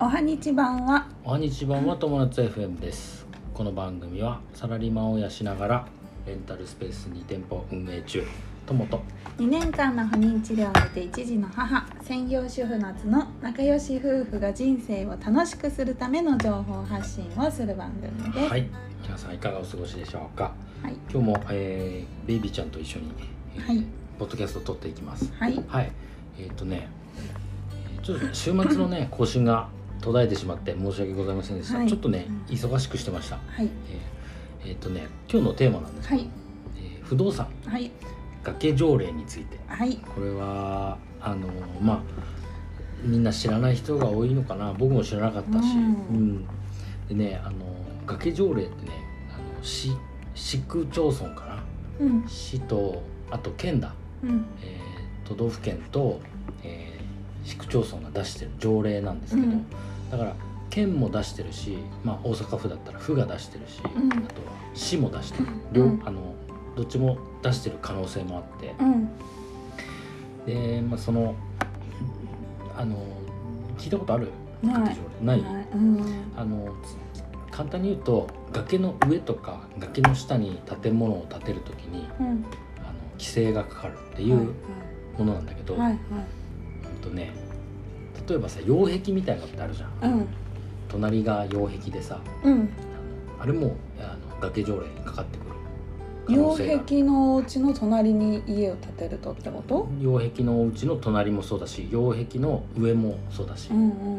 おはにち版は。おはにち版は友達 FM です。この番組はサラリーマンを養しながらレンタルスペース2店舗運営中。友と。2年間の不妊治療を終えて一児の母専業主婦夏の仲良し夫婦が人生を楽しくするための情報発信をする番組です。はい。皆さんいかがお過ごしでしょうか？はい。今日も、えーベイビーちゃんと一緒に、えーはい。ポッドキャストを撮っていきます。はい。はい。えっ、とねえーちょっと週末のね更新が途絶えてしまって申し訳ございませんでした、はい。ちょっとね忙しくしてました。はい。えーえーとね今日のテーマなんです。けど、はい。えー不動産。はい。崖条例について。はい。これはあのまあみんな知らない人が多いのかな。僕も知らなかったし、うん。うん。でねあの崖条例ってねあの市市区町村かな。うん。市とあと県だ、うん。えー都道府県と、えー市区町村が出してる条例なんですけど、うんだから県も出してるし、まあ、大阪府だったら府が出してるし、うん。あとは市も出してる、両うん。あのどっちも出してる可能性もあって、うん。で、まあ、そのあの聞いたことある？ない。ない、はい。うん。あの簡単に言うと崖の上とか崖の下に建物を建てるときにうん。あの規制がかかるっていはいうものなんだけど、はいはい。うんとね例えばさ擁壁みたいなのってあるじゃん、うん。隣が擁壁でさうん。あれもあの崖条例にかかってくる。可擁壁のお家の隣に家を建てるとってこと？擁壁のお家の隣もそうだし擁壁の上もそうだし、うんうん。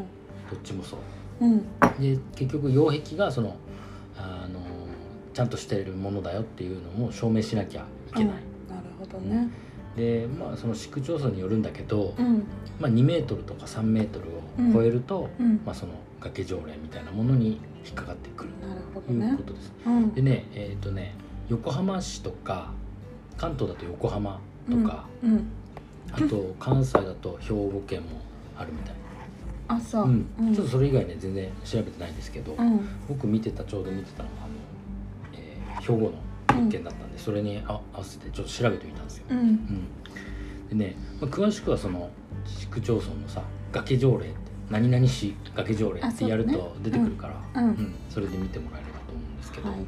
どっちもそう。うん。で結局擁壁がそのあのちゃんとしてるものだよっていうのも証明しなきゃいけない、うん。なるほどねでまあその市区町村によるんだけど、うん。まあ、2メートルとか3メートルを超えると、うん。まあ、その崖条例みたいなものに引っかかってくるということです。うん。でねえっ、とね横浜市とか関東だと横浜とか、うん。あと関西だと兵庫県もあるみたい。あそう。うん。うん。ちょっとそれ以外ね全然調べてないんですけど、うん。僕見てたちょうど見てたのがあの、えー兵庫の物件だったんで、それにあ合わせてちょっと調べてみたんですよ。うん。うん。でね、まあ、詳しくはその市区町村のさ崖条例って何々市崖条例ってやると出てくるからそれで見てもらえればと思うんですけど、はい。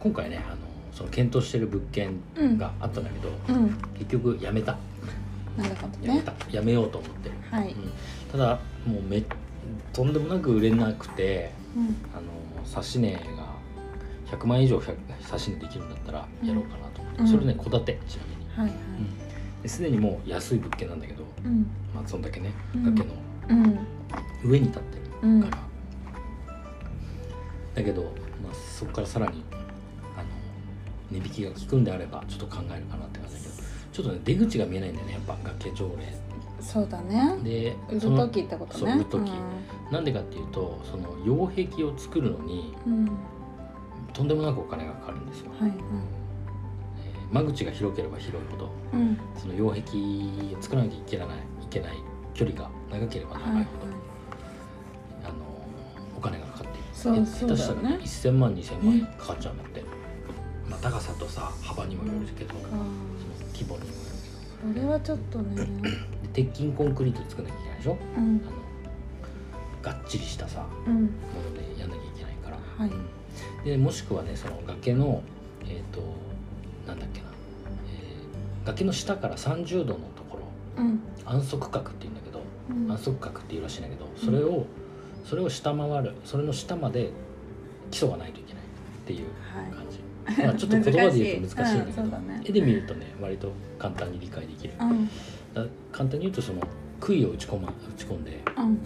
今回ねあのその検討してる物件があったんだけど、うん。結局やめた。やめた、やめようと思ってる、はい。うん。ただもうめとんでもなく売れなくてうん。あの指値が100万以上100指値できるんだったらやろうかなと思って、うんそれね戸建てちなみにはいはいですでにもう安い物件なんだけど、うんまあ、そんだけねうん崖のうん上に立ってるうんから、だけど、まあ、そこからさらにあの値引きが効くんであればちょっと考えるかなって感じだけどちょっとね出口が見えないんだよねやっぱ崖条そうだね例で売るその時ってことねそう売る時なんでかっていうとその擁壁を作るのにうんうんとんでもなくお金がかかるんですよ、はいえー間口が広ければ広いほどうん。うんその擁壁を作らなきゃいけないいけない距離が長ければはいはい長い。ほど、あのお金がかかっているそうえそうだよね。下手したらね1000万2000万円かかっちゃうんだって、まあ、高さとさ幅にもよるけど、かその規模にもよる。それはちょっとね。鉄筋コンクリートで作らなきゃいけないでしょ？うん。あのがっちりしたさうん。ものでやんなきゃいけないから、はい。うんでもしくはねその崖のえっ、となんだっけな、えー崖の下から30度のところうん。安息角っていうんだけどうん。安息角っていうらしいんだけどそれをそれを下回るそれの下まで基礎がないといけないっていうはい。感じ、まあちょっと 言葉で言うと難しいんだけど、うんね。絵で見るとね割と簡単に理解できる、うん。だ簡単に言うとその杭を打ち込,、ま、打ち込んでうん。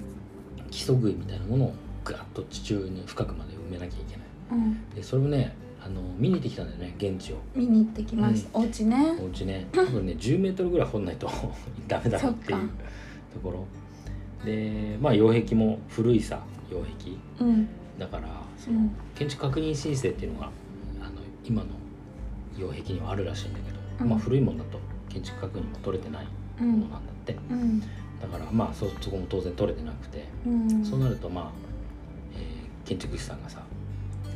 基礎杭みたいなものをガッと地中に深くまで埋めなきゃいけないうん。でそれをねあの見に行ってきたんだよね現地を。見に行ってきました。お家ね。お家ね。多分ね10メートルぐらい掘んないと ダメだろうっていうそっか。ところ。でまあ擁壁も古いさ擁壁。うん。だからそのうん。建築確認申請っていうのがあの今の擁壁にはあるらしいんだけど、うん。まあ古いものだと建築確認も取れてないうん。ものなんだって、うん。だからまあそそこも当然取れてなくて、うん。そうなるとまあ、えー建築士さんがさ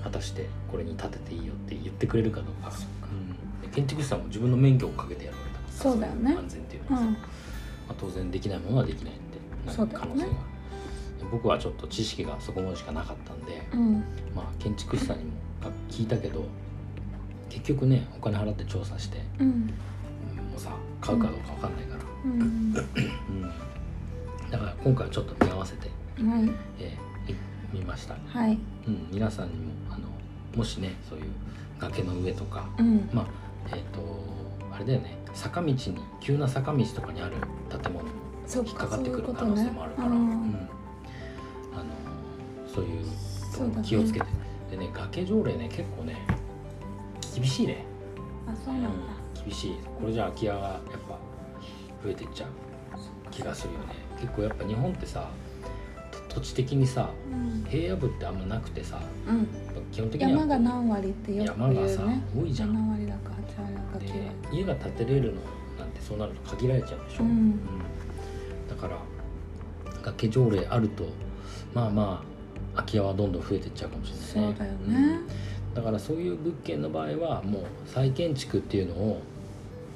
果たしてこれに建てていいよって言ってくれるかどうか。うん、で建築士さんも自分の免許をかけてやるわけだからそうだよね。安全っていううんのはさ、まあ、当然できないものはできないってなるそうだよね。可能性が僕はちょっと知識がそこまでしかなかったんで、うん。まあ、建築士さんにも聞いたけど結局ねお金払って調査して、うん。うんもうさ買うかどうか分かんないから、うん。うん。だから今回はちょっと見合わせて、はい。えーい見ました、はい。うん、皆さんにもあのもしねそういう崖の上とかうん。まあえっ、とあれだよね。坂道に急な坂道とかにある建物引っかかってくる可能性もあるから、ううん。んあのそういう気をつけて、でね崖条例ね結構ね厳しいね、あそうなんだ。厳しい。これじゃ空き家がやっぱ増えていっちゃう気がするよね。結構やっぱ日本ってさと土地的にさうん。平野部ってあんまなくてさうん。基本的には山が何割ってよく山がさ言うね多いじゃん。7割だか8割だかで9割家が建てれるのなんてそうなると限られちゃうでしょ、うん。だから崖条例あるとまあまあ空き家はどんどん増えていっちゃうかもしれないね。そうだよね。うん。だからそういう物件の場合はもう再建築っていうのを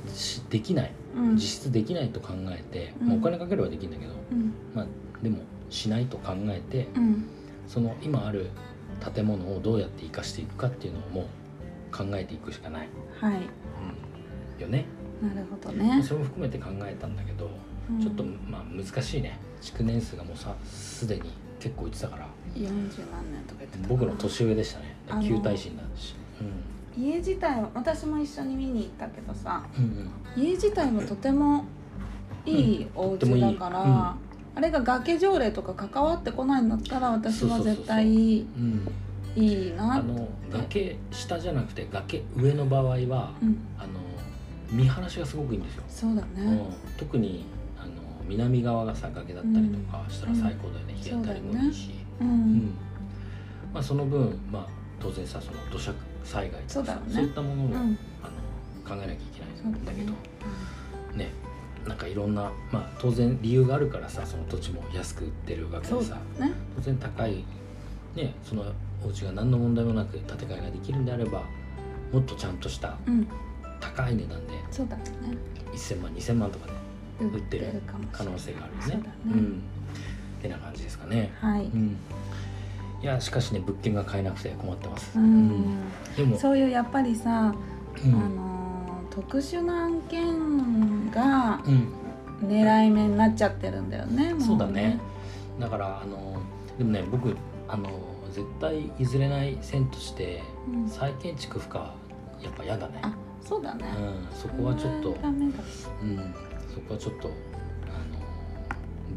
しできない。うん。実質できないと考えて、うん。まあ、お金かければできるんだけど、うん。まあしないと考えてうん。その今ある建物をどうやって生かしていくかっていうのをもう考えていくしかない、はい。うん、よね。なるほどね。それも含めて考えたんだけど、うん。ちょっとまあ難しいね。築年数がもうさすでに結構言ってたから。40何年とか言ってた僕の年上でしたね。旧耐震だし、家自体は私も一緒に見に行ったけどさうんうん。家自体はとてもいいお家だから、うんあれが崖条例とか関わってこないんだったら私は絶対いうん。いなあの崖下じゃなくて崖上の場合は、うん。あの見晴らしがすごくいいんですよ、そうだうん。ね、特にあの南側がさ崖だったりとかしたら最高だよね、うん。日当たりもいいし。うん。うん。まあ、その分、まあ、当然さその土砂災害とかさそうね。いったものも、うん。あの考えなきゃいけないんだけど。ねなんかいろんな、まあ、当然理由があるからさその土地も安く売ってるわけでさだね。当然高い、ね、そのお家が何の問題もなく建て替えができるんであればもっとちゃんとしたうん。高い値段でそうだね。1000万2000万とかで売ってる可能性があるよね。ね。うん。ってな感じですかね。はい、うん、いやしかしね物件が買えなくて困ってます。うん。でもそういうやっぱりさ、うん。あのー特殊な案件狙い目になっちゃってるんだよねもそうだね。だからあのでもね僕あの絶対譲れない線としてうん。再建築不可はやっぱ嫌だね。あそうだね、うん、そこはちょっと、ダメだ。うん、そこはちょっとあの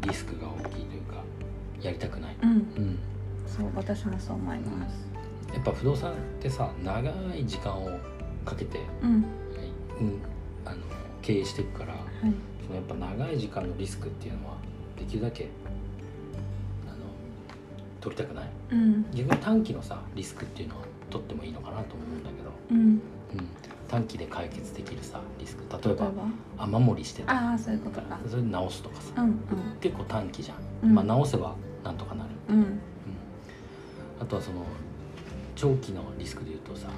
リスクが大きいというかやりたくない。うん。うん、そう私もそう思います。やっぱ不動産ってさ長い時間をかけて、うん。うん、あの経営していくからはい。そのやっぱ長い時間のリスクっていうのはできるだけあの取りたくない。うん。逆に短期のさリスクっていうのは取ってもいいのかなと思うんだけど、うん。うん、短期で解決できるさリスク。例えば雨漏りしてたああそういうことか。それで直すとかさ。うん結構短期じゃん、うん。まあ直せばなんとかなる、うん。うん。うん、あとはその長期のリスクでいうとさ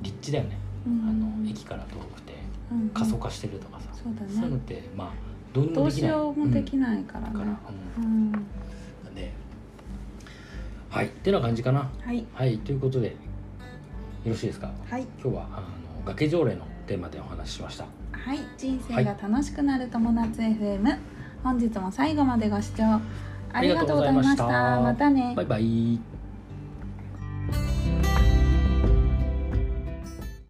立地だよね、うん。あの駅から遠くてうん過疎化してるとかさ、そうだそういうのっねてまあどうにどうしもできない。ようもできい、ないからね。うん。から、ううん。ん、ではい。ってな感じかな。はい。はい。ということでよろしいですか？はい。今日はあの崖条例のテーマでお話ししました。はい。人生が楽しくなる友達 FM、本日も最後までご視聴ありがとうございました。ありがとうございました。またね。バイバイ